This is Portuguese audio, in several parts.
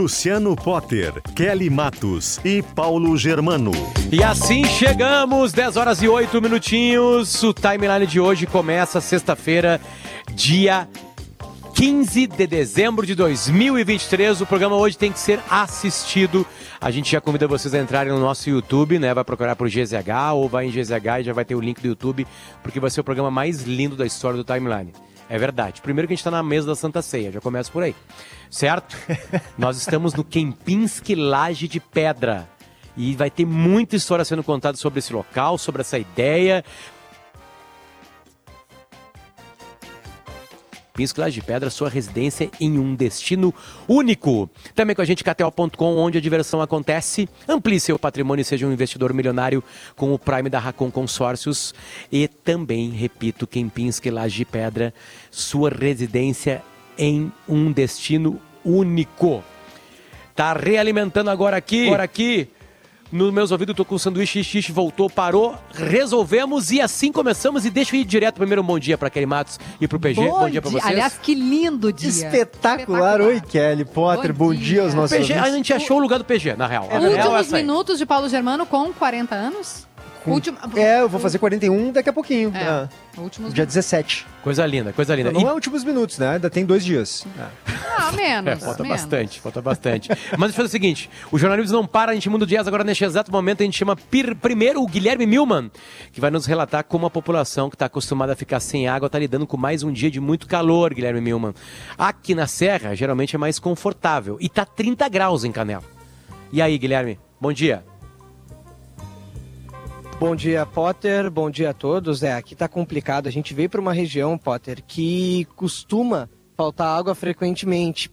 Luciano Potter, Kelly Matos e Paulo Germano. E assim chegamos, 10 horas e 8 minutinhos. O timeline de hoje começa sexta-feira, dia 15 de dezembro de 2023. O programa hoje tem que ser assistido. A gente já convida vocês a entrarem no nosso YouTube, né? Vai procurar por GZH ou vai em GZH e já vai ter o link do YouTube, porque vai ser o programa mais lindo da história do timeline. É verdade. Primeiro que a gente está na mesa da Santa Ceia, já começa por aí. Certo? Nós estamos no Kempinski Laje de Pedra. E vai ter muita história sendo contada sobre esse local, sobre essa ideia. Pisco Laje de Pedra, sua residência em um destino único. Também com a gente, KTO.com, onde a diversão acontece. Amplie seu patrimônio e seja um investidor milionário com o Prime da Racon Consórcios. E também, repito, Kempinski Laje de Pedra, sua residência em um destino único. Tá realimentando agora aqui, agora aqui nos meus ouvidos, tô com o sanduíche xixi, voltou, parou, resolvemos e assim começamos. E deixa eu ir direto. Primeiro, um bom dia para Kelly Matos e pro PG. Bom, bom dia para vocês. Aliás, que lindo dia. Espetacular. Espetacular. Oi, Kelly Potter. Bom, bom dia. dia aos nossos PG, A gente achou o lugar do PG, na real. É, Últimos minutos de Paulo Germano com 40 anos. Com... Último... É, eu vou fazer 41 daqui a pouquinho. É. Ah. Últimos Dia 17. Coisa linda, coisa linda. Não, não e... é últimos minutos, né? Ainda tem dois dias. Ah, menos. É, falta menos. bastante, falta bastante. Mas deixa eu fazer o seguinte: o jornalismo não para, a gente muda o jazz. Agora, neste exato momento, a gente chama primeiro o Guilherme Milman, que vai nos relatar como a população que está acostumada a ficar sem água está lidando com mais um dia de muito calor, Guilherme Milman. Aqui na Serra, geralmente é mais confortável. E tá 30 graus em Canela. E aí, Guilherme? Bom dia. Bom dia, Potter. Bom dia a todos. É, aqui tá complicado. A gente veio para uma região, Potter, que costuma faltar água frequentemente.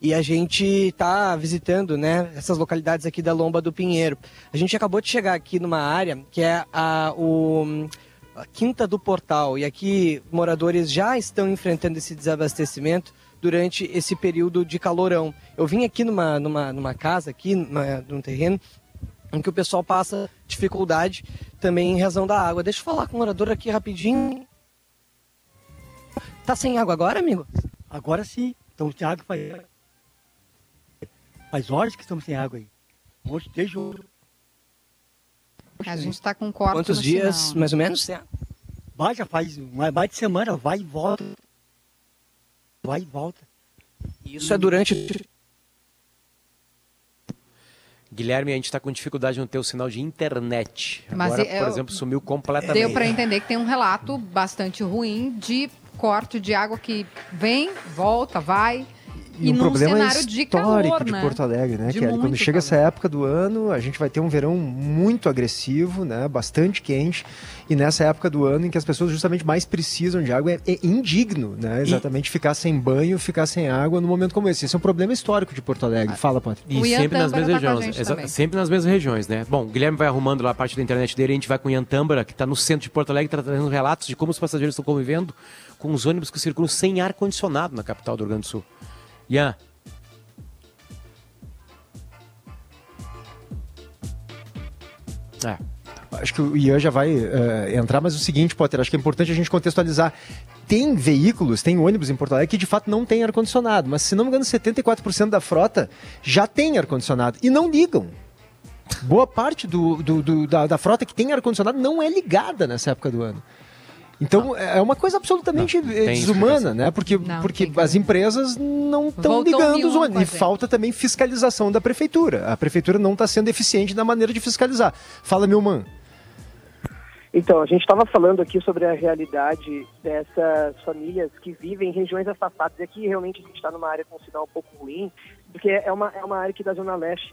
E a gente está visitando, né, essas localidades aqui da Lomba do Pinheiro. A gente acabou de chegar aqui numa área que é a, o, a Quinta do Portal. E aqui moradores já estão enfrentando esse desabastecimento durante esse período de calorão. Eu vim aqui numa, numa, numa casa, aqui numa, num terreno, em que o pessoal passa dificuldade também em razão da água. Deixa eu falar com o morador aqui rapidinho. Tá sem água agora, amigo? Agora sim. Estamos sem água faz, faz horas que estamos sem água aí. Hoje, desde hoje. A gente está com corte Quantos dias, sinal. mais ou menos? Vai, já faz mais de semana, vai e volta. Vai e volta. Isso é durante Guilherme, a gente está com dificuldade no teu sinal de internet. Mas Agora, por exemplo, sumiu completamente. Deu para entender que tem um relato bastante ruim de corte de água que vem, volta, vai. E, e um problema histórico de, calor, de né? Porto Alegre, né, Kelly? Quando chega calor. essa época do ano, a gente vai ter um verão muito agressivo, né? Bastante quente. E nessa época do ano em que as pessoas justamente mais precisam de água, é, é indigno, né? Exatamente e... ficar sem banho, ficar sem água no momento como esse. Esse é um problema histórico de Porto Alegre. Ah, Fala, Pátria. E sempre nas mesmas tá regiões. Sempre nas mesmas regiões, né? Bom, o Guilherme vai arrumando lá a parte da internet dele, a gente vai com o Ian Tâmbara, que está no centro de Porto Alegre, tá trazendo relatos de como os passageiros estão convivendo com os ônibus que circulam sem ar-condicionado na capital do Rio Grande do Sul. Ian, É. Acho que o Ian já vai uh, entrar, mas o seguinte, Potter, acho que é importante a gente contextualizar. Tem veículos, tem ônibus em Porto Alegre que de fato não tem ar-condicionado, mas se não me engano, 74% da frota já tem ar-condicionado e não ligam. Boa parte do, do, do da, da frota que tem ar-condicionado não é ligada nessa época do ano. Então é uma coisa absolutamente não, desumana, né? Porque, não, porque as empresas não estão ligando os ônibus. E falta também fiscalização da prefeitura. A prefeitura não está sendo eficiente na maneira de fiscalizar. Fala, Milman. Então, a gente estava falando aqui sobre a realidade dessas famílias que vivem em regiões afastadas. E aqui realmente a gente está numa área com um sinal um pouco ruim, porque é uma, é uma área aqui da Zona Leste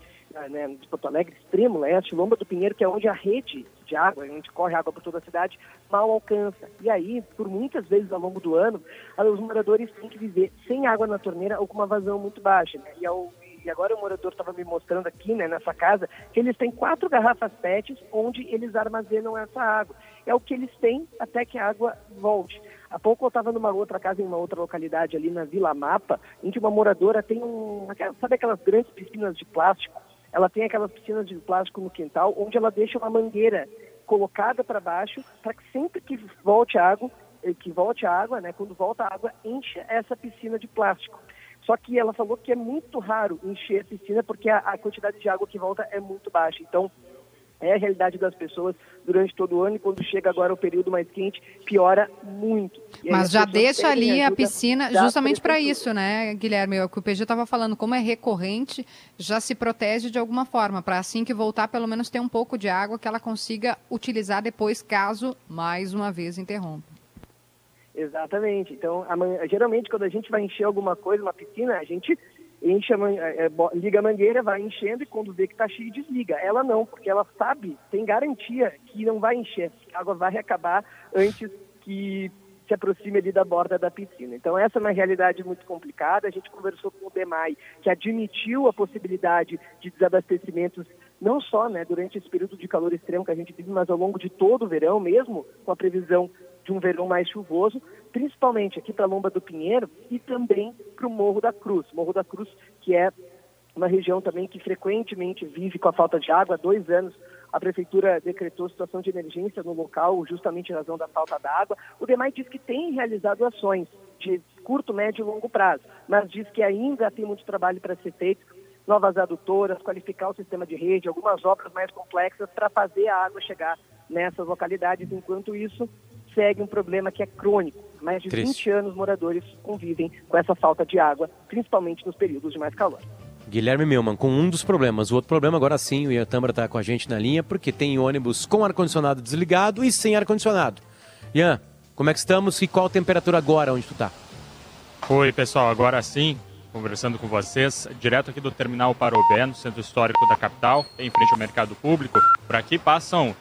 né, de Porto Alegre, extremo leste, Lomba do Pinheiro, que é onde a rede de água, onde corre água por toda a cidade, mal alcança. E aí, por muitas vezes ao longo do ano, os moradores têm que viver sem água na torneira ou com uma vazão muito baixa. Né? E, ao, e agora o morador estava me mostrando aqui, né, nessa casa, que eles têm quatro garrafas PETs onde eles armazenam essa água. É o que eles têm até que a água volte. Há pouco eu estava numa outra casa, em uma outra localidade ali na Vila Mapa, em que uma moradora tem um. Sabe aquelas grandes piscinas de plástico? Ela tem aquelas piscinas de plástico no quintal, onde ela deixa uma mangueira colocada para baixo, para que sempre que volte água, eh, que volte a água, né, quando volta a água, encha essa piscina de plástico. Só que ela falou que é muito raro encher a piscina porque a, a quantidade de água que volta é muito baixa. Então, é a realidade das pessoas durante todo o ano e quando chega agora o período mais quente, piora muito. Mas já deixa ali a piscina justamente para isso, né, Guilherme? O que o PG estava falando, como é recorrente, já se protege de alguma forma, para assim que voltar, pelo menos ter um pouco de água que ela consiga utilizar depois, caso mais uma vez interrompa. Exatamente. Então, a, geralmente, quando a gente vai encher alguma coisa, uma piscina, a gente enche a, é, liga a mangueira, vai enchendo e quando vê que está cheio, desliga. Ela não, porque ela sabe, tem garantia que não vai encher, a água vai acabar antes que se aproxime ali da borda da piscina. Então essa é uma realidade muito complicada. A gente conversou com o DEMAI, que admitiu a possibilidade de desabastecimentos não só né, durante esse período de calor extremo que a gente vive, mas ao longo de todo o verão, mesmo com a previsão de um verão mais chuvoso, principalmente aqui para a Lomba do Pinheiro e também para o Morro da Cruz. Morro da Cruz, que é uma região também que frequentemente vive com a falta de água. Há dois anos a prefeitura decretou situação de emergência no local, justamente em razão da falta d'água. O DEMAI diz que tem realizado ações de curto, médio e longo prazo, mas diz que ainda tem muito trabalho para ser feito novas adutoras, qualificar o sistema de rede, algumas obras mais complexas para fazer a água chegar nessas localidades. Enquanto isso, segue um problema que é crônico. Mais de Triste. 20 anos moradores convivem com essa falta de água, principalmente nos períodos de mais calor. Guilherme Milman, com um dos problemas. O outro problema, agora sim, o Ian Tâmara está com a gente na linha, porque tem ônibus com ar-condicionado desligado e sem ar-condicionado. Ian, como é que estamos e qual a temperatura agora onde tu está? Oi, pessoal, agora sim, conversando com vocês, direto aqui do Terminal Parobé, no centro histórico da capital, em frente ao mercado público. Por aqui passam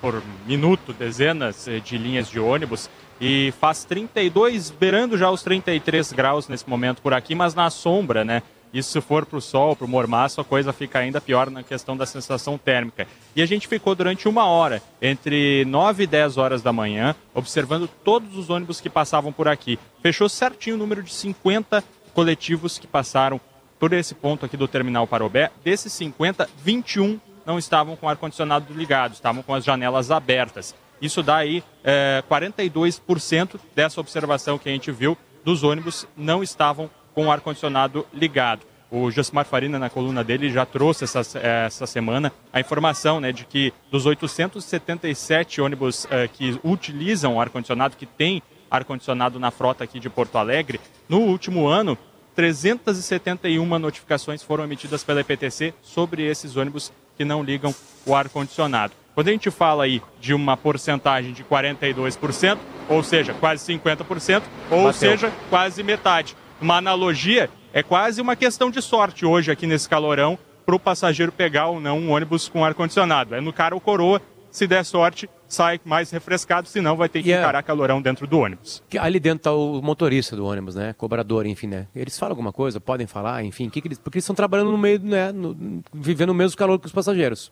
por minuto dezenas eh, de linhas de ônibus e faz 32, beirando já os 33 graus nesse momento por aqui, mas na sombra, né? E se for para o sol, para o mormaço, a coisa fica ainda pior na questão da sensação térmica. E a gente ficou durante uma hora, entre 9 e 10 horas da manhã, observando todos os ônibus que passavam por aqui. Fechou certinho o número de 50 coletivos que passaram por esse ponto aqui do Terminal Parobé. Desses 50, 21 não estavam com ar-condicionado ligado, estavam com as janelas abertas. Isso dá aí é, 42% dessa observação que a gente viu dos ônibus não estavam com o ar-condicionado ligado. O Josimar Farina, na coluna dele, já trouxe essa, essa semana a informação né, de que dos 877 ônibus uh, que utilizam ar-condicionado, que tem ar-condicionado na frota aqui de Porto Alegre, no último ano, 371 notificações foram emitidas pela EPTC sobre esses ônibus que não ligam o ar-condicionado. Quando a gente fala aí de uma porcentagem de 42%, ou seja, quase 50%, ou Bateu. seja, quase metade. Uma analogia, é quase uma questão de sorte hoje aqui nesse calorão para o passageiro pegar ou não um ônibus com ar-condicionado. É no cara ou coroa, se der sorte, sai mais refrescado, senão vai ter que yeah. É encarar calorão dentro do ônibus. Ali dentro está o motorista do ônibus, né? Cobrador, enfim, né? Eles falam alguma coisa, podem falar, enfim, que que eles... porque eles estão trabalhando no meio, né? No... vivendo o mesmo calor que os passageiros.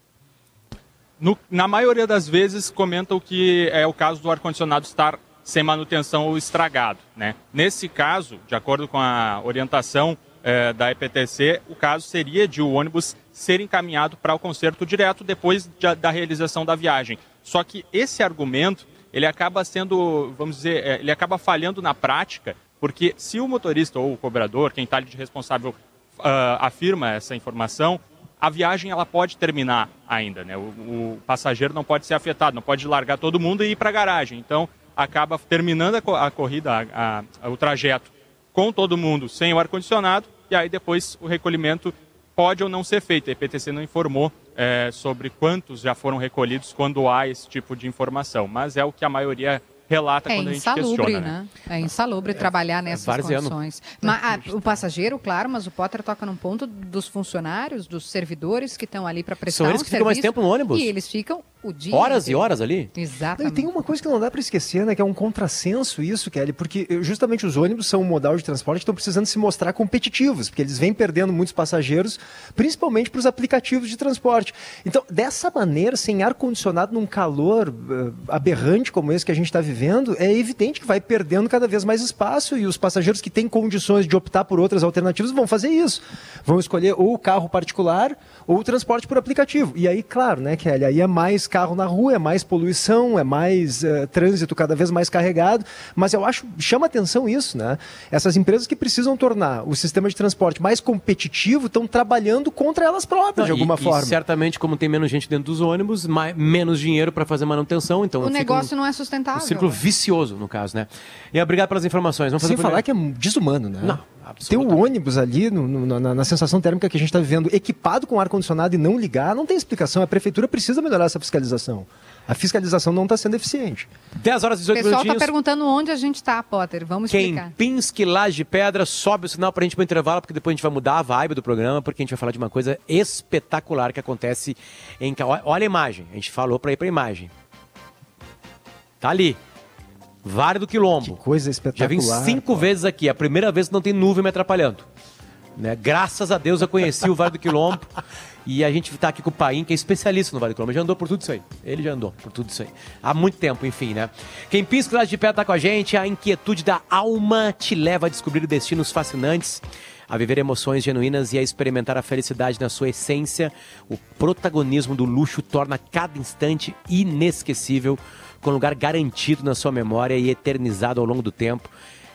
No, na maioria das vezes comentam que é o caso do ar-condicionado estar sem manutenção ou estragado. Né? Nesse caso, de acordo com a orientação é, da EPTC, o caso seria de o ônibus ser encaminhado para o conserto direto depois de, da realização da viagem. Só que esse argumento, ele acaba sendo, vamos dizer, é, ele acaba falhando na prática, porque se o motorista ou o cobrador, quem está de responsável, uh, afirma essa informação, a viagem ela pode terminar ainda, né? O, o, passageiro não pode ser afetado, não pode largar todo mundo e ir para a garagem. Então, acaba terminando a, a corrida, a, a, o trajeto com todo mundo sem o ar-condicionado e aí depois o recolhimento pode ou não ser feito. A EPTC não informou é, sobre quantos já foram recolhidos quando há esse tipo de informação, mas é o que a maioria relata é quando a gente questiona. Né? né? É insalubre é, trabalhar nessas é condições. Mas, ah, o passageiro, claro, mas o Potter toca num ponto dos funcionários, dos servidores que estão ali para prestar São eles um que ficam mais tempo no ônibus. E eles ficam o dia. Horas inteiro. e horas ali? Não, e Exatamente. tem uma coisa que não dá para esquecer, né? Que é um contrassenso isso, Kelly, porque eh, justamente os ônibus são um modal de transporte que estão precisando se mostrar competitivos, porque eles vêm perdendo muitos passageiros, principalmente para os aplicativos de transporte. Então, dessa maneira, sem ar-condicionado num calor eh, aberrante como esse que a gente está vivendo, é evidente que vai perdendo cada vez mais espaço e os passageiros que têm condições de optar por outras alternativas vão fazer isso. Vão escolher ou o carro particular ou o transporte por aplicativo. E aí, claro, né, Kelly, aí é mais carro na rua, é mais poluição, é mais eh, trânsito cada vez mais carregado, mas eu acho, chama atenção isso, né? Essas empresas que precisam tornar o sistema de transporte mais competitivo estão trabalhando contra elas próprias, de Não, e- alguma e forma. certamente, como tem menos gente dentro dos ônibus, mais, menos dinheiro para fazer manutenção, então O negócio um, não é um sustentável. círculo vicioso, no caso, né? E obrigado pelas informações. Vamos fazer Sem falar que é desumano, né? Não, Ter o absolutamente. ônibus ali no- no- na, na sensação térmica que a gente está vivendo, equipado com ar-condicionado e não ligar, não tem explicação. A prefeitura precisa melhorar essa fiscalização. A fiscalização não está sendo eficiente. 10 horas e O 18 pessoal está perguntando onde a gente está, Potter. Vamos explicar. Kempinski, Laje de Pedra, sobe o sinal pra gente ir pro intervalo, porque depois a gente vai mudar a vibe do programa, porque a gente vai falar de uma coisa espetacular que acontece em... Olha a imagem, a gente falou pra ir pra imagem. Tá ali. Vale do Que Quilombo. coisa Já espetacular. vim cinco vezes aqui, é a primeira vez que não tem nuvem me atrapalhando. Né? Graças a Deus eu conheci o Vale do Quilombo e a gente está aqui com o Paim, que é especialista no Vale do Quilombo. Ele já andou por tudo isso aí. Ele já andou por tudo isso aí. Há muito tempo, enfim, né? Quem pisca lá de pé tá com a gente, a inquietude da alma te leva a descobrir destinos fascinantes, a viver emoções genuínas e a experimentar a felicidade na sua essência. O protagonismo do luxo torna cada instante inesquecível, com lugar garantido na sua memória e eternizado ao longo do tempo.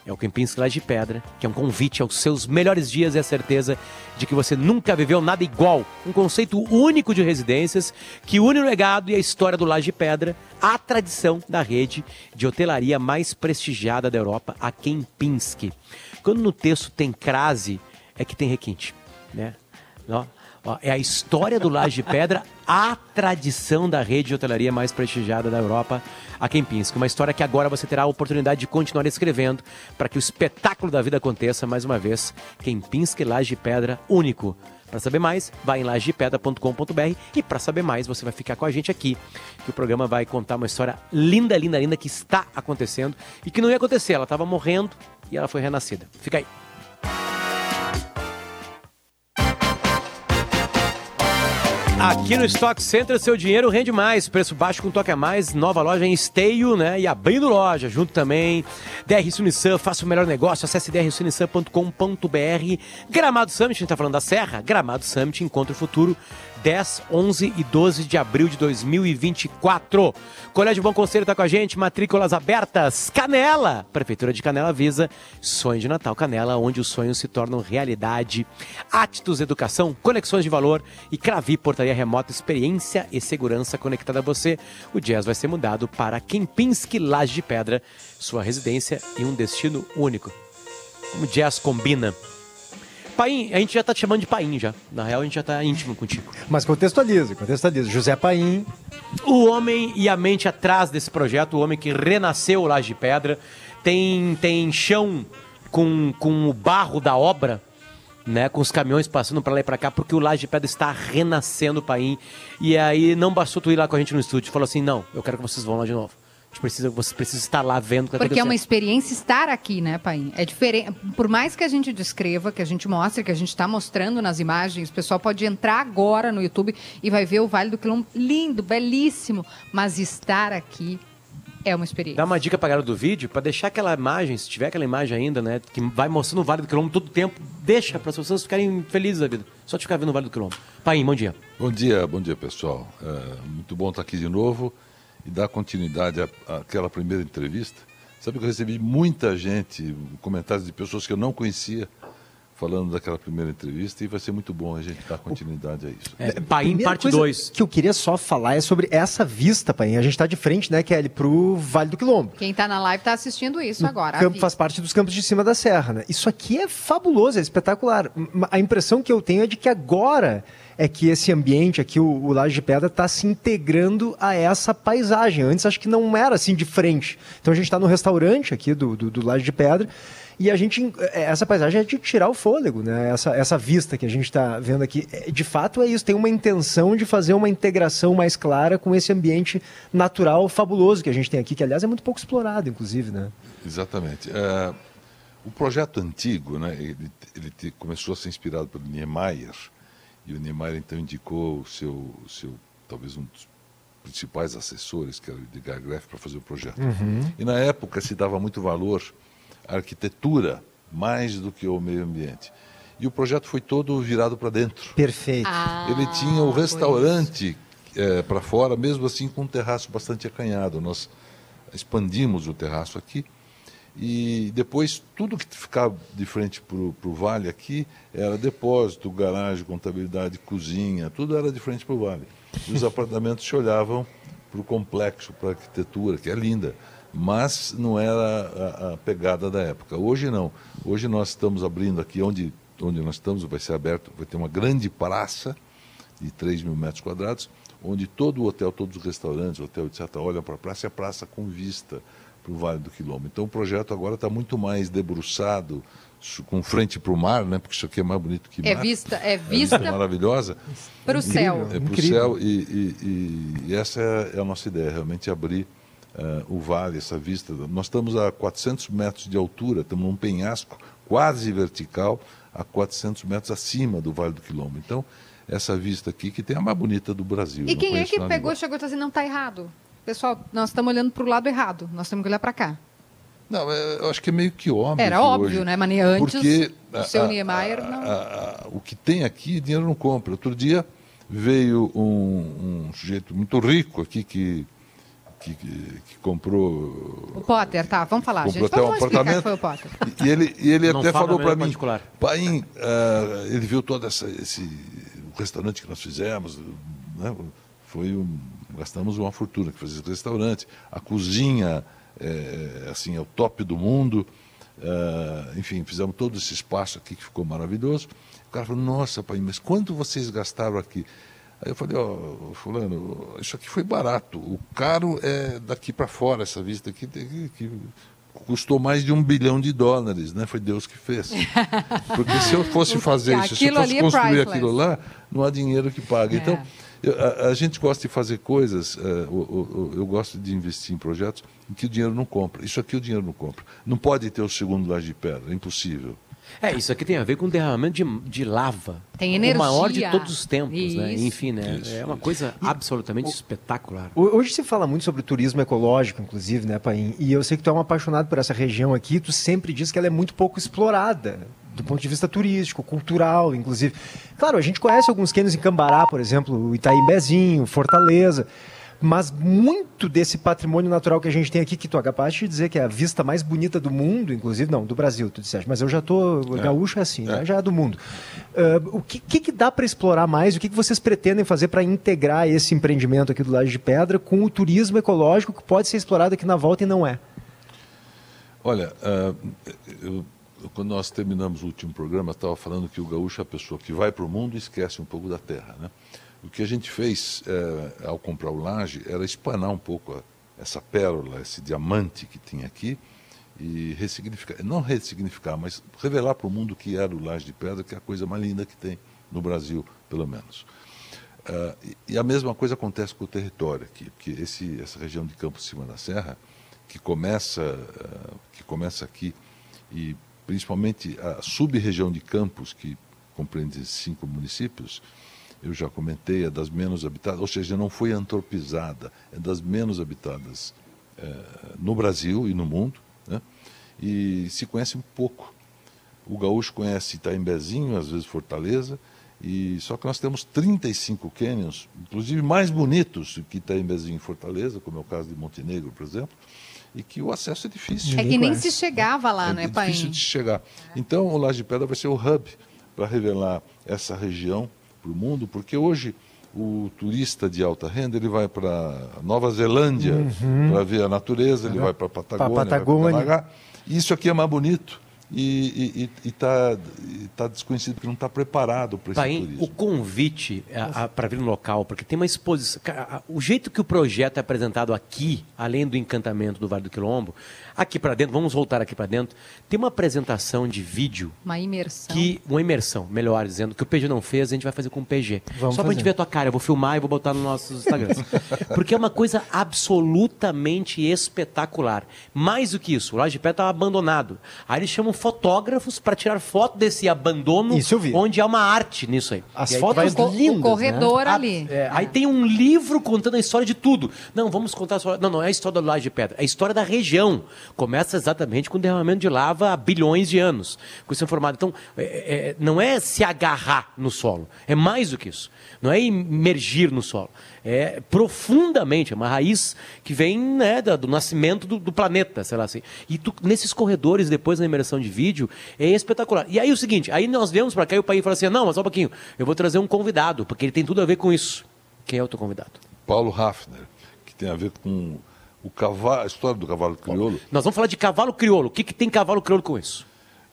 É o Kempinski Laje de Pedra, que é um convite aos seus melhores dias e a certeza de que você nunca viveu nada igual. Um conceito único de residências que une o legado e a história do Laje de Pedra à tradição da rede de hotelaria mais prestigiada da Europa, a Kempinski. Quando no texto tem crase, é que tem requinte, né? Ó, ó, é a história do Laje de Pedra, a tradição da rede de hotelaria mais prestigiada da Europa, a Kempinski. Uma história que agora você terá a oportunidade de continuar escrevendo para que o espetáculo da vida aconteça mais uma vez. Kempinski Laje de Pedra, único. Para saber mais, vai em lajepedra.com.br e para saber mais, você vai ficar com a gente aqui, que o programa vai contar uma história linda, linda, linda que está acontecendo e que não ia acontecer. Ela estava morrendo e ela foi renascida. Fica aí. Aqui no Stock Center, seu dinheiro rende mais. Preço baixo com toque a mais. Nova loja em Esteio, né? E abrindo loja. Junto também. DR Sunissan, faça o melhor negócio. Acesse drsunissan.com.br. Gramado Summit, a gente tá falando da Serra. Gramado Summit, encontre o futuro. 10, 11 e 12 de abril de 2024. Colégio Bom Conselho tá com a gente, matrículas abertas. Canela, Prefeitura de Canela avisa. Sonho de Natal Canela, onde os sonhos se tornam realidade. Atos Educação, conexões de valor e Cravi Portaria Remota, experiência e segurança conectada a você. O jazz vai ser mudado para Kempinski Laje de Pedra, sua residência e um destino único. Como o jazz combina. Paim, a gente já tá te chamando de Paim já. Na real, a gente já tá íntimo contigo. Mas contextualiza, contextualiza. José Paim, O homem e a mente atrás desse projeto, o homem que renasceu o Laje de Pedra, tem, tem chão com, com o barro da obra, né, com os caminhões passando para lá e para cá, porque o Laje de Pedra está renascendo, Paim. E aí não bastou tu ir lá com a gente no estúdio, falou assim, não, eu quero que vocês vão lá de novo. Precisa, você precisa estar lá vendo o que tá Porque é uma experiência estar aqui, né, Paim? É diferente. Por mais que a gente descreva, que a gente mostre, que a gente está mostrando nas imagens, o pessoal pode entrar agora no YouTube e vai ver o Vale do Quilombo lindo, belíssimo. Mas estar aqui é uma experiência. Dá uma dica pra galera do vídeo, pra deixar aquela imagem, se tiver aquela imagem ainda, né, que vai mostrando o Vale do Quilombo todo o tempo, deixa para as pessoas ficarem felizes da vida. Só de ficar vendo o Vale do Quilombo. Paim, bom dia. Bom dia, bom dia pessoal. É muito bom estar aqui de novo e dar continuidade à- àquela primeira entrevista. Sabe que eu recebi muita gente, comentários de pessoas que eu não conhecia falando daquela primeira entrevista e vai ser muito bom a gente dar continuidade a isso. É, Paim, parte coisa 2. que eu queria só falar é sobre essa vista, Paim. A gente está de frente, né, Kelly, pro Vale do Quilombo. Quem está na live está assistindo isso agora. O campo faz parte dos campos de cima da serra, né? Isso aqui é fabuloso, é espetacular. A impressão que eu tenho é de que agora é que esse ambiente aqui, o, o Laje de Pedra, está se integrando a essa paisagem. Antes acho que não era assim de frente. Então a gente está no restaurante aqui do, do, do Laje de Pedra e a gente, é, essa paisagem é de tirar o fôlego, né? Essa, essa vista que a gente está vendo aqui, é, de fato é isso, tem uma intenção de fazer uma integração mais clara com esse ambiente natural fabuloso que a gente tem aqui, que aliás é muito pouco explorado, inclusive, né? Exatamente. É, o projeto antigo, né, ele, ele começou a ser inspirado pelo Niemeyer, e o Niemeyer então indicou o seu, o seu talvez um dos principais assessores, que era o Edgar Greff, para fazer o projeto. Uhum. E na época se dava muito valor à arquitetura, mais do que ao meio ambiente. E o projeto foi todo virado para dentro. Perfeito. Ah, Ele tinha o restaurante é, para fora, mesmo assim com um terraço bastante acanhado. Nós expandimos o terraço aqui e depois tudo que ficava de frente para o vale aqui era depósito, garagem, contabilidade, cozinha, tudo era de frente para o vale. E os apartamentos se olhavam para o complexo, para a arquitetura, que é linda, mas não era a, a, pegada da época. Hoje não. Hoje nós estamos abrindo aqui, onde, onde nós estamos, vai ser aberto, vai ter uma grande praça de 3 mil metros quadrados, onde todo o hotel, todos os restaurantes, hotel, etc., olham para a praça e a praça com vista para o Vale do Quilombo. Então o projeto agora está muito mais debruçado, com frente para o mar, né? porque isso aqui é mais bonito que É mar. vista, é É vista vista maravilhosa. para o céu. É para o Incrível. céu e, e- e- e essa é a nossa ideia, realmente abrir eh, o vale, essa vista. Nós estamos a 400 metros de altura, estamos num penhasco quase vertical, a 400 metros acima do Vale do Quilombo. Então, essa vista aqui, que tem a mais bonita do Brasil. E quem é que pegou, igual. chegou e disse assim, não está errado? Pessoal, nós estamos olhando para o lado errado, nós temos que olhar para cá. Não, é, eu acho que é meio que óbvio. Era óbvio, hoje- né? Mas nem antes, Porque o seu Niemeyer, não. a- a- o que tem aqui, dinheiro não compra. Outro dia veio um, um sujeito muito rico aqui que, que, que- que comprou. O Potter, tá, vamos falar, gente. até um Vamos explicar que apartamento. foi o Potter. E ele, e ele até fala falou para mim, particular. Paim, ah, ele viu todo essa, esse o restaurante que nós fizemos, né, foi um, gastamos uma fortuna que esse restaurante, a cozinha, é, assim, é o top do mundo, ah, enfim, fizemos todo esse espaço aqui que ficou maravilhoso. O cara falou, nossa, Paim, mas quanto vocês gastaram aqui? Aí eu falei, ó, fulano, isso aqui foi barato. O caro é daqui para fora, essa vista aqui, que, custou mais de um bilhão de dólares, né? Foi Deus que fez. Porque se eu fosse fazer isso, se eu fosse é construir priceless. aquilo lá, não há dinheiro que pague. É. Então, eu- a, a gente gosta de fazer coisas, eh, o- o- eu gosto de investir em projetos em que o dinheiro não compra. Isso aqui o dinheiro não compra. Não pode ter o segundo laje de pedra, é impossível. É, isso aqui tem a ver com derramamento de, de lava. Tem energia. O maior de todos os tempos, né? Isso. Enfim, né? Isso, é uma coisa absolutamente espetacular. Ho- Hoje se fala muito sobre turismo ecológico, inclusive, né, Paim? E eu sei que tu é um apaixonado por essa região aqui, tu sempre diz que ela é muito pouco explorada, do ponto de vista turístico, cultural, inclusive. Claro, a gente conhece alguns cânions em Cambará, por exemplo, Itaimbezinho, Fortaleza, mas muito desse patrimônio natural que a gente tem aqui, que tu é capaz de dizer que é a vista mais bonita do mundo, inclusive, não, do Brasil, tu disseste, mas eu já tô, gaúcho é assim, né? já é do mundo. Ah, o que, que, que dá para explorar mais? O que, que vocês pretendem fazer para integrar esse empreendimento aqui do Laje de Pedra com o turismo ecológico que pode ser explorado aqui na volta e não é? Olha, eu- eu- quando nós terminamos o último programa, estava falando que o gaúcho é a pessoa que vai para o mundo e esquece um pouco da terra. Né? O que a gente fez eh, ao comprar o laje era espanar um pouco a- essa pérola, esse diamante que tinha aqui e ressignificar, não ressignificar, mas revelar para o mundo que era o laje de pedra, que é a coisa mais linda que tem no Brasil, pelo menos. Ah, e, e a mesma coisa acontece com o território aqui, porque esse, essa região de Campos Cima da Serra, que começa, ah, que começa aqui, e principalmente a sub-região de Campos, que compreende cinco municípios, eu já comentei, é das menos habitadas, ou seja, não foi antropizada, é das menos habitadas eh, no Brasil e no mundo, né? e se conhece um pouco. O gaúcho conhece Itaimbezinho, às vezes Fortaleza, e só que nós temos 35 cânions, inclusive mais bonitos que Itaimbezinho e Fortaleza, como é o caso de Montenegro, por exemplo, e que o acesso é difícil. É que nem se chegava lá, É né, difícil Paim? de chegar. Então, o Laje de Pedra vai ser o hub para revelar essa região para o mundo, porque hoje o turista de alta renda ele vai para Nova Zelândia para ver a natureza, ele vai para Patagônia, Pra Patagônia. E isso aqui é mais bonito. E está tá desconhecido, porque não está preparado para esse Paim, turismo. o convite para vir no local, porque tem uma exposição. O jeito que o projeto é apresentado aqui, além do encantamento do Vale do Quilombo, aqui para dentro, vamos voltar aqui para dentro, tem uma apresentação de vídeo Uma imersão. que uma imersão, melhor dizendo, que o PG não fez, a gente vai fazer com o PG. Vamos Só pra gente fazer. ver a tua cara, eu vou filmar e vou botar nos nossos Instagrams. Porque é uma coisa absolutamente espetacular. Mais do que isso, o Laje de Pé estava abandonado. Aí eles chamam fotógrafos para tirar foto desse abandono, Isso eu vi. onde há uma arte nisso aí. As E aí tu fotos vai- lindas, o corredor ah, ali. é, Aí tem um livro contando a história de tudo. Não, vamos contar a história. Não, não é a história da laje de pedra, é a história da região. Começa exatamente com o derramamento de lava há bilhões de anos. Com isso informado. Então, é- é- não é se agarrar no solo, é mais do que isso. Não é imergir no solo. É profundamente, é uma raiz que vem né, da- do nascimento do, do planeta, sei lá assim. E tu, nesses corredores, depois da imersão de vídeo, é espetacular. E aí o seguinte, aí nós viemos para cá e o país falou assim: não, mas só um pouquinho, eu vou trazer um convidado, porque ele tem tudo a ver com isso. Quem é o teu convidado? Paulo Hafner, que tem a ver com o cavalo, a história do cavalo crioulo. Nós vamos falar de cavalo crioulo. O que, que tem cavalo crioulo com isso?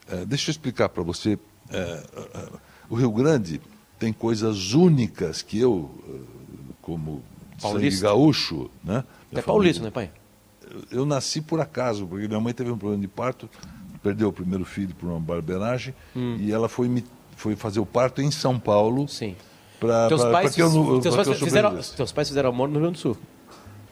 É, deixa eu explicar para você. é, é, o Rio Grande tem coisas únicas que eu, como sangue Paulista. gaúcho, né? É paulista, né, pai? Eu nasci por acaso, porque minha mãe teve um problema de parto, perdeu o primeiro filho por uma barbeiragem e ela foi, me, foi fazer o parto em São Paulo. Hum. Sim. Para Teus pais, que eu, teus pra pais eu fizeram, teus pais fizeram amor no Rio Grande do Sul.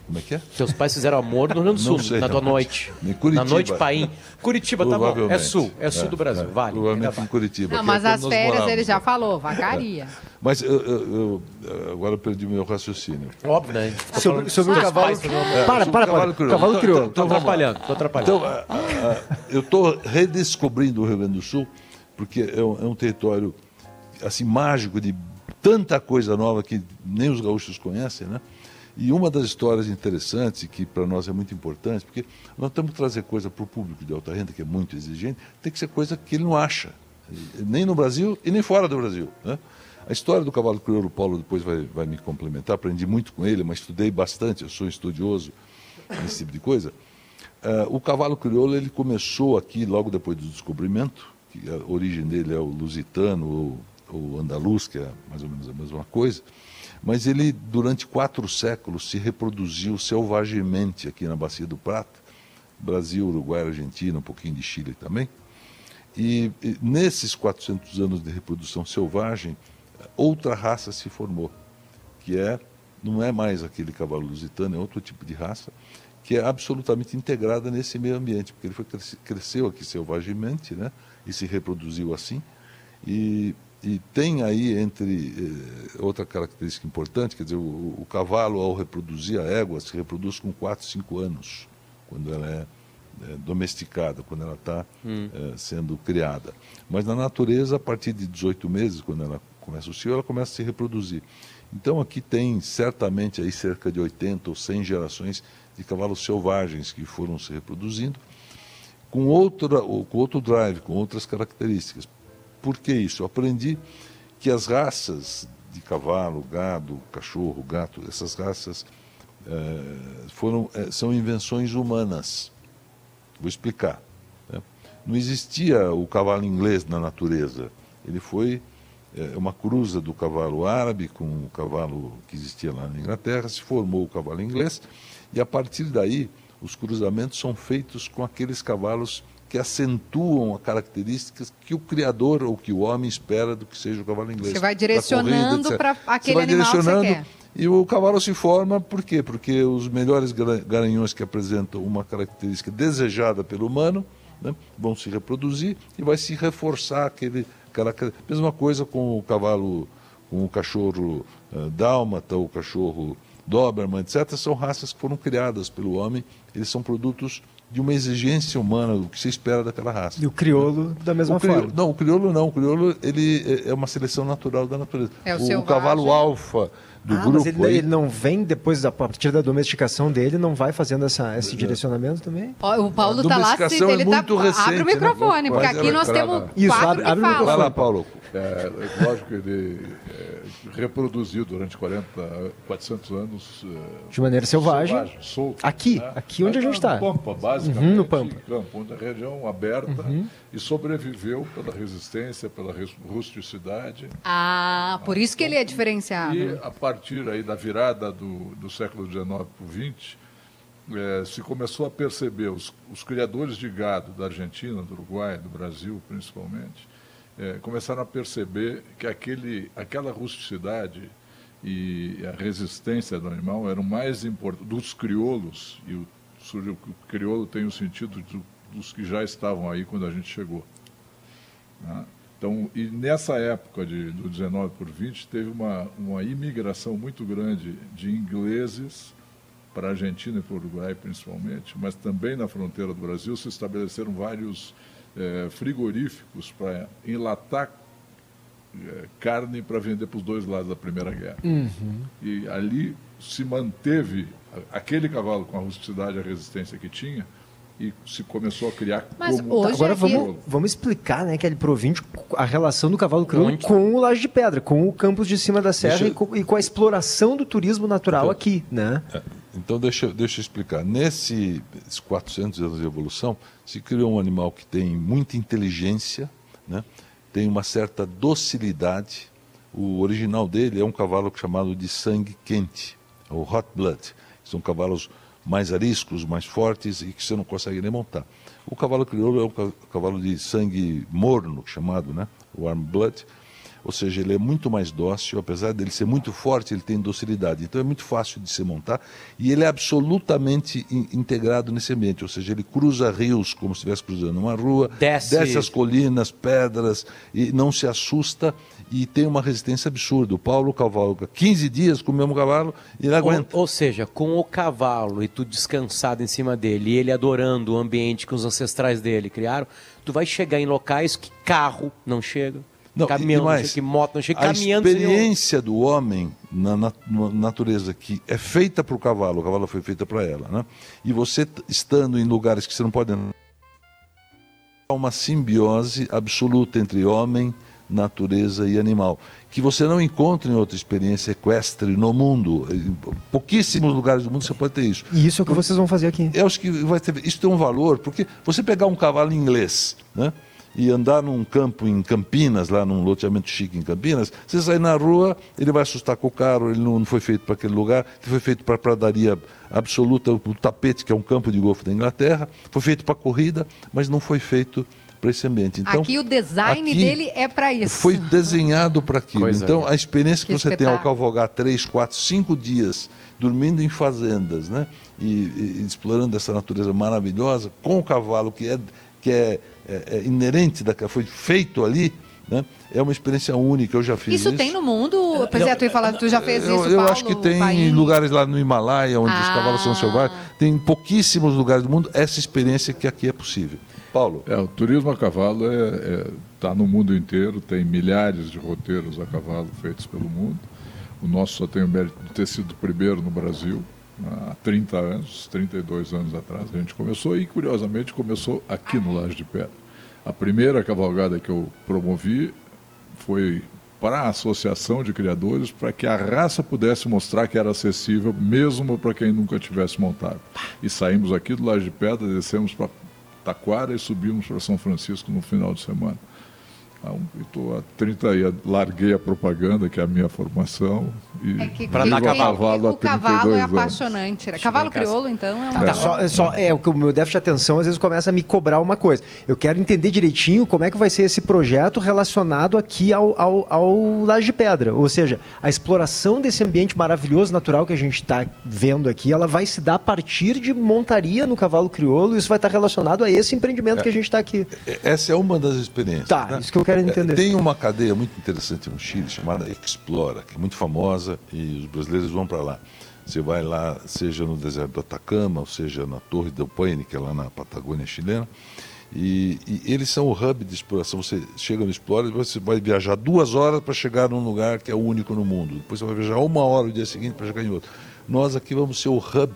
Como é que é? Teus pais fizeram amor no Rio Grande do Sul, sei, na tua noite. Em Curitiba. Na noite Paim. Curitiba, tá bom. É sul, é sul do Brasil, vale. Ainda Provavelmente em Curitiba. Não, que mas é as férias morávamos. ele já falou, vacaria. Mas eu, eu- eu- agora eu perdi meu raciocínio. Óbvio, né? Tá Sobre, sobre o cavalo. pais, É, para, para, o cavalo para. crioulo. Cavalo Então, crioulo. Tô então, lá. atrapalhando, tô atrapalhando. Então, a- a- a- eu estou redescobrindo o Rio Grande do Sul, porque é um, é um território assim mágico de tanta coisa nova que nem os gaúchos conhecem, né? E uma das histórias interessantes, que para nós é muito importante, porque nós temos que trazer coisa para o público de alta renda, que é muito exigente, tem que ser coisa que ele não acha, nem no Brasil e nem fora do Brasil. Né? A história do cavalo crioulo, Paulo depois vai, vai me complementar, aprendi muito com ele, mas estudei bastante, eu sou estudioso nesse tipo de coisa. Ah, o cavalo crioulo ele começou aqui logo depois do descobrimento, que a origem dele é o lusitano ou, ou andaluz, que é mais ou menos a mesma coisa, mas ele durante quatro séculos se reproduziu selvagemente aqui na Bacia do Prata, Brasil, Uruguai, Argentina, um pouquinho de Chile também. E, e nesses 400 anos de reprodução selvagem, outra raça se formou, que é não é mais aquele cavalo lusitano, é outro tipo de raça que é absolutamente integrada nesse meio ambiente, porque ele foi cresce- cresceu aqui selvagemente, né, e se reproduziu assim. E, e tem aí entre eh, outra característica importante, quer dizer, o, o cavalo ao reproduzir a égua se reproduz com 4, 5 anos, quando ela é eh, domesticada, quando ela está sendo criada. Mas na natureza, a partir de 18 meses, quando ela começa o cio, ela começa a se reproduzir. Então aqui tem certamente aí cerca de 80 ou 100 gerações de cavalos selvagens que foram se reproduzindo com, outra, ou com outro drive, com outras características. Por que isso? Eu aprendi que as raças de cavalo, gado, cachorro, gato, essas raças eh, foram, eh, são invenções humanas. Vou explicar. né? Não existia o cavalo inglês na natureza. Ele foi é, uma cruza do cavalo árabe com o cavalo que existia lá na Inglaterra, se formou o cavalo inglês, e a partir daí os cruzamentos são feitos com aqueles cavalos que acentuam as características que o criador ou que o homem espera do que seja o cavalo inglês. Você vai direcionando etc. pra Você aquele vai animal que você quer. E o cavalo se forma por quê? Porque os melhores gara- garanhões que apresentam uma característica desejada pelo humano né, vão se reproduzir e vai se reforçar aquele caraca- Mesma coisa com o cavalo, com o cachorro eh, dálmata, o cachorro Doberman, etc. São raças que foram criadas pelo homem, eles são produtos de uma exigência humana, o que se espera daquela raça. E o crioulo da mesma O crioulo- forma. Não, o crioulo não. O crioulo ele é- é uma seleção natural da natureza. É o o selvagem. cavalo alfa do ah, grupo. Mas ele, aí. ele não vem depois, a partir da domesticação dele, não vai fazendo essa, esse direcionamento também? O Paulo A tá lá, se domesticação é ele muito tá. recente, abre o né? microfone, porque Mas aqui é nós temos Isso, quatro abre- que abre o falam. Vai lá, Paulo. É, lógico que ele é, reproduziu durante 40, 400 anos. é, De maneira selvagem. solto, Aqui, né? aqui onde a gente No está. Pampa, basicamente. Uhum, no Pampa. Campo, onde a região aberta e sobreviveu pela resistência, pela rusticidade. Ah, por isso que ele é diferenciado. E a partir aí da virada do, do século XIX para o XX, eh, se começou a perceber, os, os criadores de gado da Argentina, do Uruguai, do Brasil principalmente, eh, começaram a perceber que aquele, aquela rusticidade e a resistência do animal eram mais importantes, dos crioulos, e o, surgiu, o crioulo tem o sentido do- dos que já estavam aí quando a gente chegou. né? Então, e nessa época de, do 19 por 20, teve uma, uma imigração muito grande de ingleses para a Argentina e para o Uruguai, principalmente, mas também na fronteira do Brasil se estabeleceram vários eh, frigoríficos para enlatar eh, carne para vender para os dois lados da Primeira Guerra. E ali se manteve aquele cavalo com a rusticidade e a resistência que tinha e se começou a criar Mas como hoje Agora aqui- vamos, vamos explicar, né, Kelly Provinte, a relação do cavalo crioulo Onde? com o Laje de Pedra, com o campus de cima da serra Deixa- e, com, e com a exploração do turismo natural Então- aqui, né? É, Então, deixa, deixa eu explicar. Nesses 400 anos de evolução, se criou um animal que tem muita inteligência, né? tem uma certa docilidade. O original dele é um cavalo chamado de sangue quente, o hot blood. São cavalos mais ariscos, mais fortes e que você não consegue nem montar. O cavalo crioulo é um ca- cavalo de sangue morno, chamado, né? warm blood, ou seja, ele é muito mais dócil, apesar dele ser muito forte, ele tem docilidade. Então é muito fácil de se montar e ele é absolutamente in- integrado nesse ambiente, ou seja, ele cruza rios como se estivesse cruzando uma rua, Desce- as colinas, pedras e não se assusta e tem uma resistência absurda. O Paulo cavalga 15 dias com o mesmo cavalo e ele aguenta. Ou, ou seja, com o cavalo e tu descansado em cima dele, e ele adorando o ambiente que os ancestrais dele criaram, tu vai chegar em locais que carro não chega, Não, caminhão e não mais, chega, que moto não a caminhando seria um- experiência do homem na, na- na natureza que é feita para o cavalo, o cavalo foi feita para ela, né? E você estando em lugares que você não pode entrar, há uma simbiose absoluta entre homem, natureza e animal, que você não encontra em outra experiência equestre no mundo. Em pouquíssimos lugares do mundo você pode ter isso. E isso é o que vocês vão fazer aqui. Eu acho que vai ter, isso tem um valor, porque você pegar um cavalo inglês, né? E andar num campo em Campinas, lá num loteamento chique em Campinas, você sair na rua, ele vai assustar com o carro, ele não, foi feito para aquele lugar, ele foi feito para pradaria absoluta, o tapete, que é um campo de golfe da Inglaterra, foi feito para corrida, mas não foi feito para esse ambiente. Então, aqui o design aqui dele é para isso. foi desenhado para aquilo. Coisa então, a experiência que, Que você tem ao cavalgar três, quatro, cinco dias, dormindo em fazendas, né? E, e explorando essa natureza maravilhosa, com o cavalo que é, que é, é- é inerente, da, foi feito ali, né? É uma experiência única, eu já fiz Isso isso. tem no mundo? Pois é, tu ia falar, tu já fez eu, isso, eu Paulo? acho que tem Paim? lugares lá no Himalaia, onde os Ah. cavalos são selvagens, tem pouquíssimos lugares do mundo essa experiência que aqui é possível. Paulo. É, o turismo a cavalo está é, tá no mundo inteiro, tem milhares de roteiros a cavalo feitos pelo mundo. O nosso só tem o mérito de ter sido o primeiro no Brasil, há 30 anos, 32 anos atrás a gente começou e, curiosamente, começou aqui no Laje de Pedra. A primeira cavalgada que eu promovi foi para a Associação de Criadores, para que a raça pudesse mostrar que era acessível, mesmo para quem nunca tivesse montado. E saímos aqui do Laje de Pedra, descemos para Taquara e subimos para São Francisco no final de semana. Estou há 30 e larguei a propaganda, que é a minha formação, e É quem dar cavalo há o cavalo 32 é anos. apaixonante. né? Cavalo crioulo, então, é uma Tá, só, é só- é o que o meu déficit de atenção às vezes começa a me cobrar uma coisa. Eu quero entender direitinho como é que vai ser esse projeto relacionado aqui ao, ao, ao Laje de Pedra. Ou seja, a exploração desse ambiente maravilhoso natural que a gente está vendo aqui, ela vai se dar a partir de montaria no cavalo crioulo e isso vai estar relacionado a esse empreendimento que a gente está aqui. Essa é uma das experiências. Tá, né? isso que eu quero entender. Tem uma cadeia muito interessante no Chile chamada Explora, que é muito famosa e os brasileiros vão para lá. Você vai lá, seja no deserto do Atacama, ou seja na Torre del Paine, que é lá na Patagônia chilena, E, e, eles são o hub de exploração. Você chega no Explorer, você vai viajar duas horas para chegar num lugar que é único no mundo. Depois você vai viajar uma hora no dia seguinte para chegar em outro. Nós aqui vamos ser o hub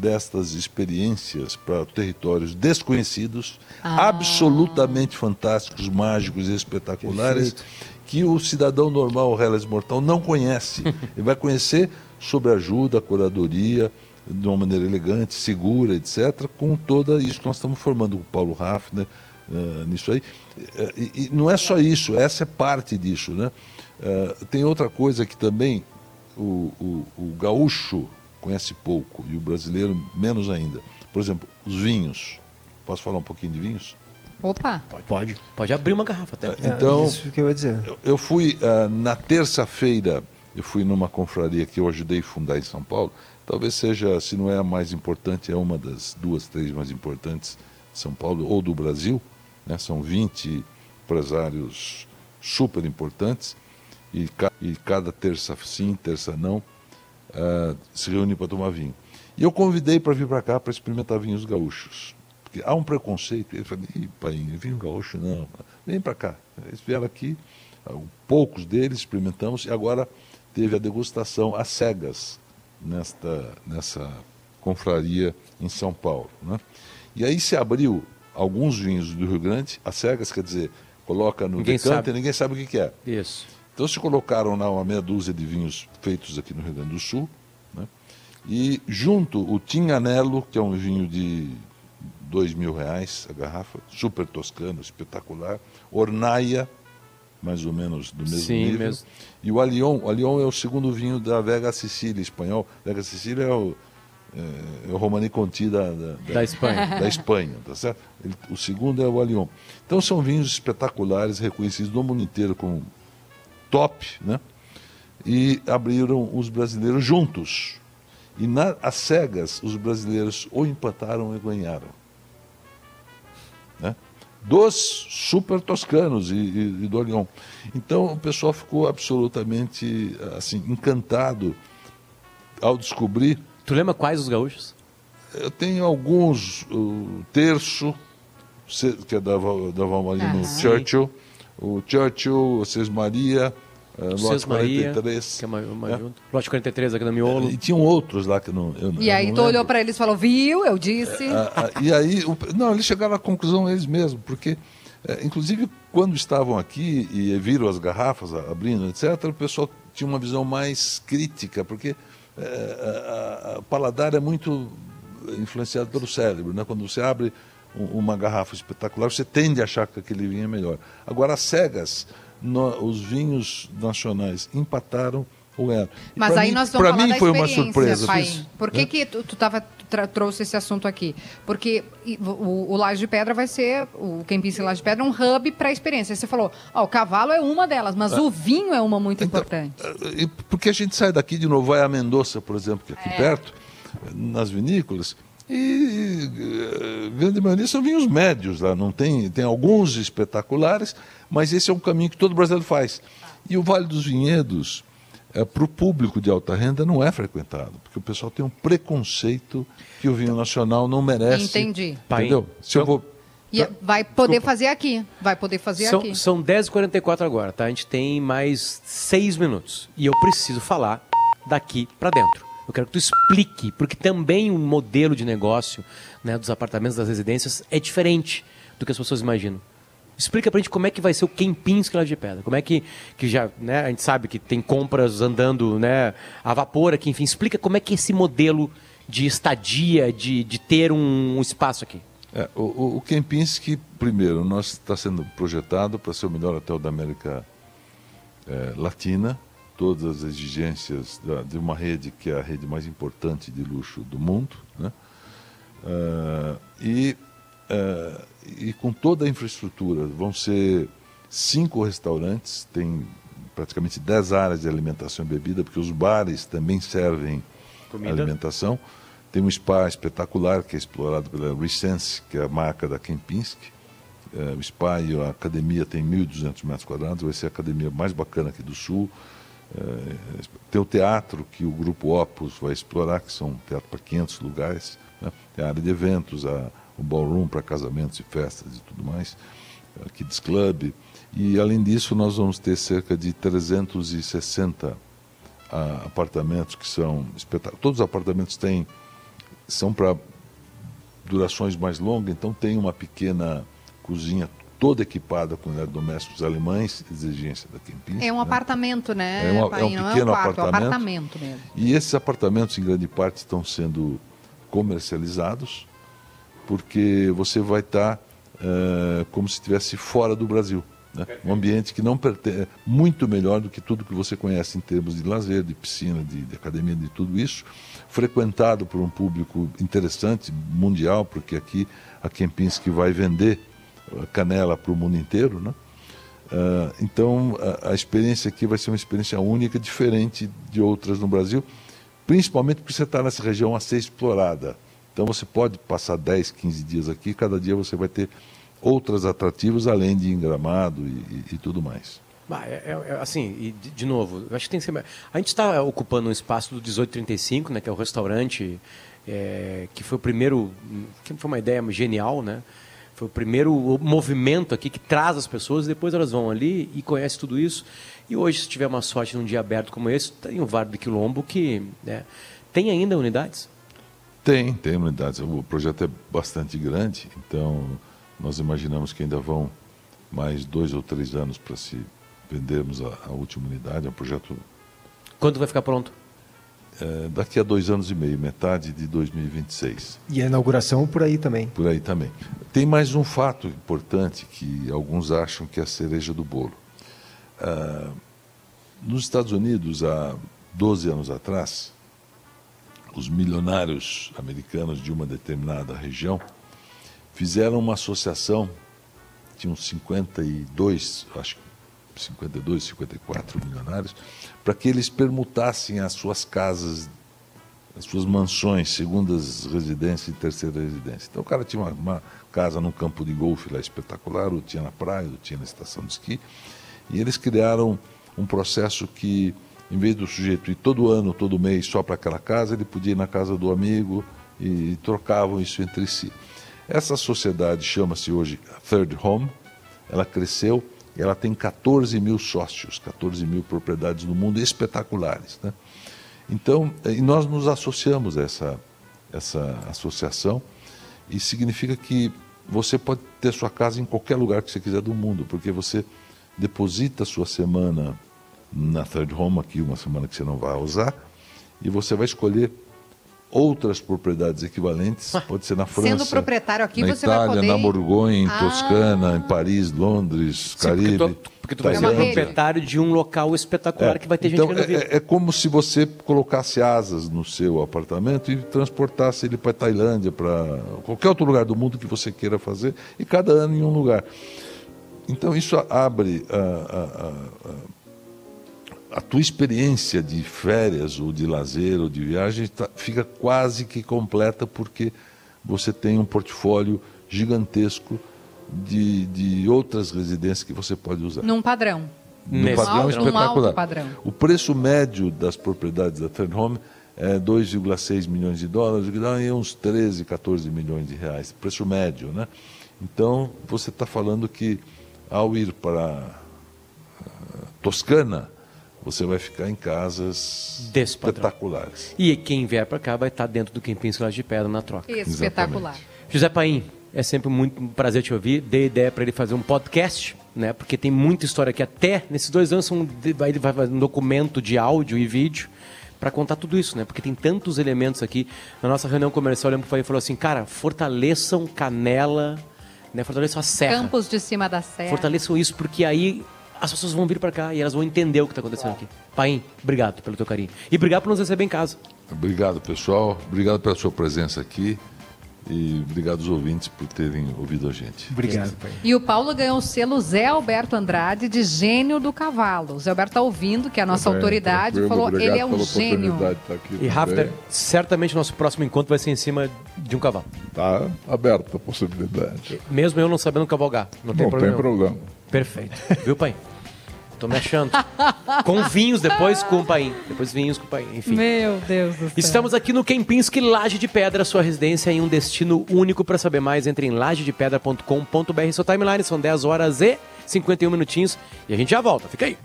destas experiências para territórios desconhecidos, ah. absolutamente fantásticos, mágicos e espetaculares, Perfeito. que o cidadão normal, o Hellas Mortal, não conhece. Ele vai conhecer sobre ajuda, curadoria, de uma maneira elegante, segura, etc., com toda isso que nós estamos formando, o Paulo Raffner, uh, nisso aí. Uh, e, e, não é só isso, essa é parte disso. Né? Uh, tem outra coisa que também o, o, o gaúcho conhece pouco e o brasileiro menos ainda. Por exemplo, os vinhos. Posso falar um pouquinho de vinhos? Opa! Pode. Pode abrir uma garrafa até. Então, é isso que eu ia dizer. Eu, eu fui, uh, na terça-feira, eu fui numa confraria que eu ajudei a fundar em São Paulo, talvez seja, se não é a mais importante, é uma das duas, três mais importantes de São Paulo ou do Brasil. Né? São 20 empresários super importantes e, e cada terça sim, terça não, uh, se reúnem para tomar vinho. E eu convidei para vir para cá para experimentar vinhos gaúchos. Porque há um preconceito. Ele falou, pai, vinho gaúcho não. Vem para cá. Eles vieram aqui, poucos deles experimentamos, e agora teve a degustação às cegas nesta, nessa confraria em São Paulo. Né? E aí se abriu alguns vinhos do Rio Grande, às cegas, quer dizer, coloca no ninguém decante sabe. e ninguém sabe o que, que, é. Isso. Então se colocaram lá uma meia dúzia de vinhos feitos aqui no Rio Grande do Sul, né? e junto o Tinhanello, que é um vinho de dois mil reais a garrafa, super toscano, espetacular, Ornaia, mais ou menos do mesmo Sim, nível. Mesmo. E o Alion, o Alion é o segundo vinho da Vega Sicília, espanhol. Vega Sicília é o, é, é o Romani Conti da, da, da, Espanha. Da Espanha, tá certo? Ele, o segundo é o Alion. Então são vinhos espetaculares, reconhecidos no mundo inteiro como top, né? E abriram os brasileiros juntos. E na, às cegas, os brasileiros ou empataram ou ganharam. Né? dos super toscanos e, e, e do Lyon. Então o pessoal ficou absolutamente assim encantado ao descobrir. Tu lembra quais os gaúchos? Eu tenho alguns, o Terço, que é da, da Valmarino uhum. Churchill, o Churchill, o Cês Maria, Uh, lote 43. Que é uma, uma é. junto. Lote 43 aqui no Miolo. E tinham outros lá que não. Eu, e aí tu lembro. olhou para eles e falou: viu, eu disse. É, e aí, o, não, eles chegaram à conclusão eles mesmos, porque, é, inclusive, quando estavam aqui e viram as garrafas abrindo, etc., o pessoal tinha uma visão mais crítica, porque o paladar é muito influenciado pelo cérebro. Né? Quando você abre uma garrafa espetacular, você tende a achar que aquele vinho é melhor. Agora, as cegas no, os vinhos nacionais empataram ou ganharam. Mas aí mim, nós vamos falar mim foi uma surpresa. Pai. Por que, é? que tu, tu tava, trouxe esse assunto aqui? Porque o, o Laje de Pedra vai ser, o Kempinski Laje de Pedra, é um hub para a experiência. Você falou, ó, o cavalo é uma delas, mas é. o vinho é uma muito então, importante. É, porque a gente sai daqui de novo, vai a Mendoza, por exemplo, que é aqui é. perto, nas vinícolas, e a grande maioria são vinhos médios lá, não tem, tem alguns espetaculares, mas esse é um caminho que todo brasileiro faz. E o Vale dos Vinhedos, é, para o público de alta renda, não é frequentado, porque o pessoal tem um preconceito que o vinho nacional não merece. Entendi. Entendeu? Se eu vou e vai poder Desculpa. fazer aqui. Vai poder fazer são, aqui. São 10h44 agora, tá? A gente tem mais seis minutos. E eu preciso falar daqui para dentro. Eu quero que tu explique, porque também o modelo de negócio né, dos apartamentos, das residências, é diferente do que as pessoas imaginam. Explica pra gente como é que vai ser o Kempinski lá de pedra. Como é que, que já, né, a gente sabe que tem compras andando, né, a vapor aqui, enfim. Explica como é que é esse modelo de estadia, de, de ter um, um espaço aqui. É, o, o Kempinski, primeiro, nós está sendo projetado para ser o melhor hotel da América é, Latina todas as exigências de uma rede que é a rede mais importante de luxo do mundo, né? Uh, e, uh, e com toda a infraestrutura, vão ser cinco restaurantes, tem praticamente dez áreas de alimentação e bebida, porque os bares também servem Comida. alimentação. Tem um spa espetacular que é explorado pela Resense, que é a marca da Kempinski. Uh, o spa e a academia tem 1.200 metros quadrados, vai ser a academia mais bacana aqui do Sul. Tem o teatro que o Grupo Opus vai explorar, que são teatro para 500 lugares. Né? Tem a área de eventos, a, o ballroom para casamentos e festas e tudo mais, a Kids Club. E além disso, nós vamos ter cerca de 360 ah, apartamentos que são espetáculos. Todos os apartamentos têm são para durações mais longas, então tem uma pequena cozinha toda equipada com eletrodomésticos alemães, exigência da Kempinski. É um né? apartamento, né, É, uma, é um pequeno é um quarto, apartamento. é um apartamento mesmo. E esses apartamentos, em grande parte, estão sendo comercializados, porque você vai estar eh, como se estivesse fora do Brasil. Né? Um ambiente que não pertence, muito melhor do que tudo que você conhece em termos de lazer, de piscina, de, de academia, de tudo isso, frequentado por um público interessante, mundial, porque aqui a Kempinski vai vender canela para o mundo inteiro, né? Ah, então, a, experiência aqui vai ser uma experiência única, diferente de outras no Brasil, principalmente porque você está nessa região a ser explorada. Então, você pode passar 10, 15 dias aqui, cada dia você vai ter outros atrativos, além de engramado e, e, e tudo mais. É- é- é assim, e de, de novo, acho que tem que ser. A gente está ocupando um espaço do 1835, né, que é o restaurante, é, que foi o primeiro. que foi uma ideia genial, né? Foi o primeiro movimento aqui que traz as pessoas, depois elas vão ali e conhecem tudo isso. E hoje, se tiver uma sorte num dia aberto como esse, tem o Vale do Quilombo que né, tem ainda unidades. Tem, tem unidades. O projeto é bastante grande, então nós imaginamos que ainda vão mais dois ou três anos para se vendermos a, a última unidade. É um projeto Quando vai ficar pronto? Eh, daqui a dois anos e meio, metade de 2026. E a inauguração por aí também. Por aí também. Tem mais um fato importante que alguns acham que é a cereja do bolo. Ah, nos Estados Unidos, há 12 anos atrás, os milionários americanos de uma determinada região fizeram uma associação, tinham 52, acho que 52, 54 milionários, para que eles permutassem as suas casas as suas mansões, segundas residências e terceira residência. Então o cara tinha uma, uma casa num campo de golfe lá espetacular, ou tinha na praia, ou tinha na estação de esqui, e eles criaram um processo que, em vez do sujeito ir todo ano, todo mês só para aquela casa, ele podia ir na casa do amigo e trocavam isso entre si. Essa sociedade chama-se hoje Third Home, ela cresceu e ela tem 14 mil sócios, 14 mil propriedades no mundo espetaculares. Né? Então, eh, e nós nos associamos a essa, essa associação e significa que você pode ter sua casa em qualquer lugar que você quiser do mundo, porque você deposita sua semana na Third Home, aqui uma semana que você não vai usar, e você vai escolher outras propriedades equivalentes, pode ser na França, Sendo proprietário aqui, na você vai Itália, poder- na Borgonha, em Ah. Toscana, em Paris, Londres, Sim, porque Caribe. tu, porque tu vai ser proprietário de um local espetacular que vai ter então, gente querendo vir. é, é como se você colocasse asas no seu apartamento e transportasse ele para Tailândia, para qualquer outro lugar do mundo que você queira fazer, e cada ano em um lugar. Então isso abre a, a- a- a- tua experiência de férias ou de lazer ou de viagem tá- fica quase que completa porque você tem um portfólio gigantesco de, de outras residências que você pode usar. Num padrão. Nesse padrão alto- um espetacular. alto padrão. O preço médio das propriedades da Third Home é 2,6 milhões de dólares, que dá uns 13, 14 milhões de reais. Preço médio, né? Então, você está falando que ao ir para ah, Toscana, você vai ficar em casas espetaculares. E quem vier para cá vai estar dentro do Kempinski lá de pedra na troca. Espetacular. José Paim, é sempre muito um prazer te ouvir. Dei ideia para ele fazer um podcast, né? Porque tem muita história aqui. Até nesses dois anos são, ele vai fazer um documento de áudio e vídeo para contar tudo isso, né? Porque tem tantos elementos aqui. Na nossa reunião comercial, eu lembro que o Paim falou assim, cara, fortaleçam Canela, né? Fortaleçam a Serra. Campos de cima da serra. Fortaleçam isso, porque aí as pessoas vão vir para cá e elas vão entender o que está acontecendo aqui. Paim, obrigado pelo teu carinho. E obrigado por nos receber em casa. Obrigado, pessoal. Obrigado pela sua presença aqui. E obrigado aos ouvintes por terem ouvido a gente. Obrigado, pai. E o Paulo ganhou o selo Zé Alberto Andrade de gênio do cavalo. O Zé Alberto tá ouvindo, que é a nossa Bem, autoridade, tranquilo, falou, obrigado ele é um gênio. aqui E Rafa, também. certamente o nosso próximo encontro vai ser em cima de um cavalo. Tá aberta a possibilidade. Mesmo eu não sabendo cavalgar. Não tem Não problema. tem problema. Perfeito. Viu, pai? Tô me achando. com vinhos depois, com o paim. Depois vinhos com o paim, enfim. Meu Deus do céu. Estamos aqui no Kempinski Laje de Pedra, sua residência em um destino único. Para saber mais, entre em lajedepedra.com.br. Seu timeline são 10 horas e 51 minutinhos. E a gente já volta. Fica aí.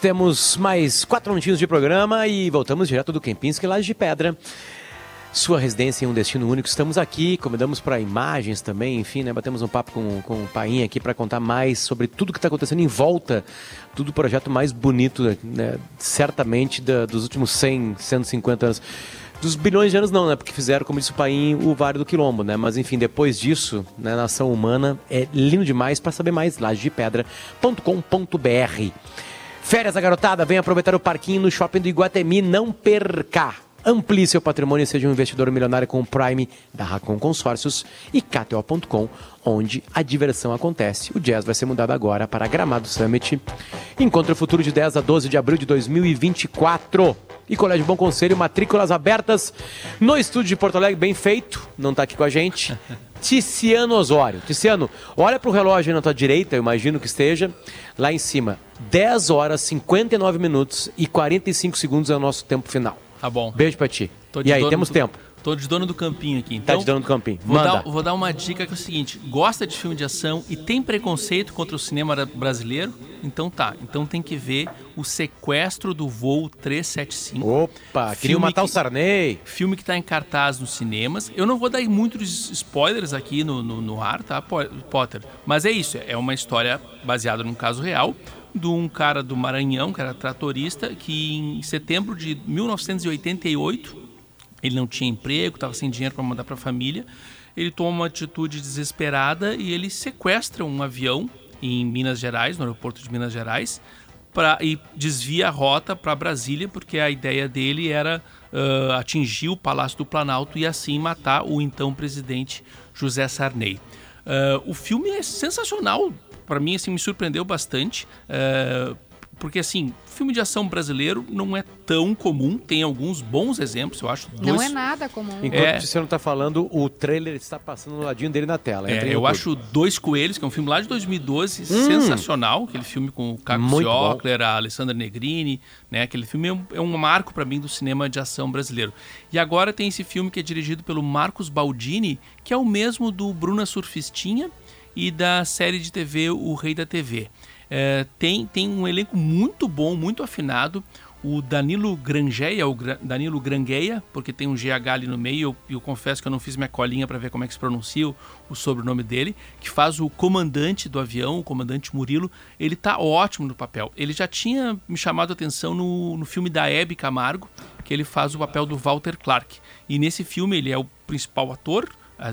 Temos mais quatro minutinhos de programa e voltamos direto do Kempinski Laje de Pedra. Sua residência em um destino único. Estamos aqui, convidamos para imagens também, enfim, né? Batemos um papo com, com o Painha aqui para contar mais sobre tudo que está acontecendo em volta do projeto mais bonito, né? certamente, da, dos últimos 100, 150 anos. Dos bilhões de anos não, né? Porque fizeram, como disse o Paim, o Vale do Quilombo, né? Mas enfim, depois disso, né, Nação Humana é lindo demais para saber mais, lajedepedra.com.br. Férias da garotada, vem aproveitar o parquinho no shopping do Iguatemi, não perca! Amplie seu patrimônio e seja um investidor milionário com o Prime da Racon Consórcios e KTO.com, onde a diversão acontece. O Jazz vai ser mudado agora para Gramado Summit. Encontro futuro de 10 a 12 de abril de 2024. E Colégio Bom Conselho, matrículas abertas no estúdio de Porto Alegre, bem feito, não está aqui com a gente. Ticiano Osório. Ticiano, olha para o relógio aí na tua direita, eu imagino que esteja, lá em cima. 10 horas, 59 minutos e 45 segundos é o nosso tempo final. Tá bom. Beijo pra ti. Tô E aí, temos do- tempo. Tô de dono do campinho aqui. Tá Então, de dono do campinho. Vou Manda. dar, vou dar uma dica que é o seguinte: gosta de filme de ação e tem preconceito contra o cinema ra- brasileiro? Então tá. Então tem que ver o sequestro do voo 375. Opa, queriam matar o Sarney. Filme que tá em cartaz nos cinemas. Eu não vou dar muitos spoilers aqui no, no, no ar, tá, Po- Potter? Mas é isso. É uma história baseada num caso real de um cara do Maranhão, que era tratorista, que em setembro de 1988 ele não tinha emprego, estava sem dinheiro para mandar para a família. Ele toma uma atitude desesperada e ele sequestra um avião em Minas Gerais, no aeroporto de Minas Gerais, pra, e desvia a rota para Brasília, porque a ideia dele era ah, atingir o Palácio do Planalto e assim matar o então presidente José Sarney. Ah, o filme é sensacional, para mim assim me surpreendeu bastante. ah, porque assim, filme de ação brasileiro não é tão comum, tem alguns bons exemplos, eu acho. Não dois- é nada comum. Enquanto É. o Ticiano tá falando, o trailer está passando no ladinho dele na tela. É, eu acho Dois Coelhos, que é um filme lá de 2012, Hum. sensacional. Aquele filme com o bom. Ciocler, a Alessandra Negrini. Né? Aquele filme é um, é um marco para mim do cinema de ação brasileiro. E agora tem esse filme que é dirigido pelo Marcos Baldini, que é o mesmo do Bruna Surfistinha e da série de TV O Rei da TV. É, tem, tem um elenco muito bom, muito afinado. O Danilo Grangeia, o Gra- Danilo Grangueia, porque tem um GH ali no meio, eu, eu confesso que eu não fiz minha colinha para ver como é que se pronuncia o, o sobrenome dele, que faz o comandante do avião, o comandante Murilo, ele tá ótimo no papel. Ele já tinha me chamado a atenção no, no filme da Hebe Camargo, que ele faz o papel do Walter Clark. E nesse filme ele é o principal ator,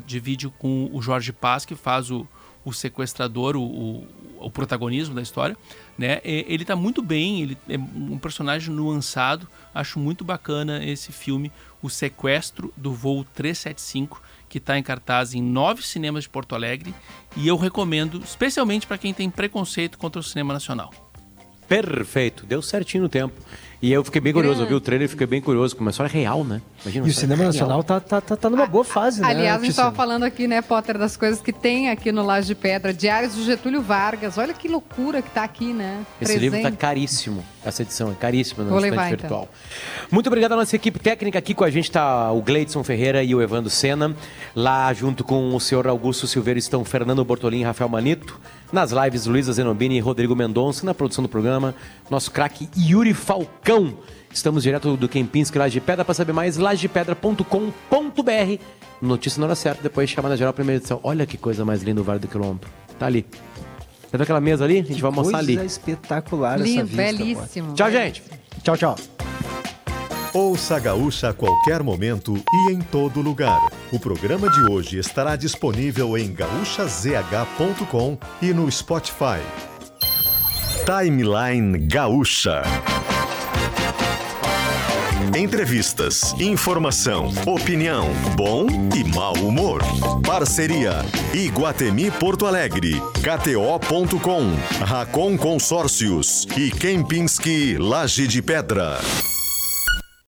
divide com o Jorge Paz, que faz o, o sequestrador, o, o, o protagonismo da história, né? Ele está muito bem, ele é um personagem nuançado. Acho muito bacana esse filme, O Sequestro do Voo 375, que está em cartaz em nove cinemas de Porto Alegre. E eu recomendo, especialmente para quem tem preconceito contra o cinema nacional. Perfeito, deu certinho no tempo. E eu fiquei bem curioso, eu vi o trailer e fiquei bem curioso, como uma história real, né? Imagina, E o cinema real. nacional tá, tá, tá, tá numa boa fase, né? Aliás, a gente estava falando aqui, né, Potter, das coisas que tem aqui no Laje de Pedra. Diários do Getúlio Vargas. Olha que loucura que tá aqui, né? Esse livro tá Presente. caríssimo. Essa edição é caríssima no estante então. virtual. Muito obrigado à nossa equipe técnica. Aqui com a gente está o Gleidson Ferreira e o Evandro Sena. Lá junto com o senhor Augusto Silveira estão Fernando Bortolin e Rafael Manito. Nas lives, Luísa Zenobini e Rodrigo Mendonça. Na produção do programa, nosso craque Yuri Falcão. Estamos direto do Kempinski Laje de Pedra. Para saber mais, lajepedra.com.br. Notícia na hora certa, depois chamada geral, primeira edição. Olha que coisa mais linda o Vale do Quilombo. Tá ali. Tá vendo aquela mesa ali? A gente vai almoçar ali. Coisa espetacular essa Lindo, vista. belíssimo. Tchau, gente. Tchau, tchau. Ouça a Gaúcha a qualquer momento e em todo lugar. O programa de hoje estará disponível em gaúchazh.com e no Spotify. Timeline Gaúcha. Entrevistas, informação, opinião, bom e mau humor. Parceria Iguatemi Porto Alegre, KTO.com, Racon Consórcios e Kempinski Laje de Pedra.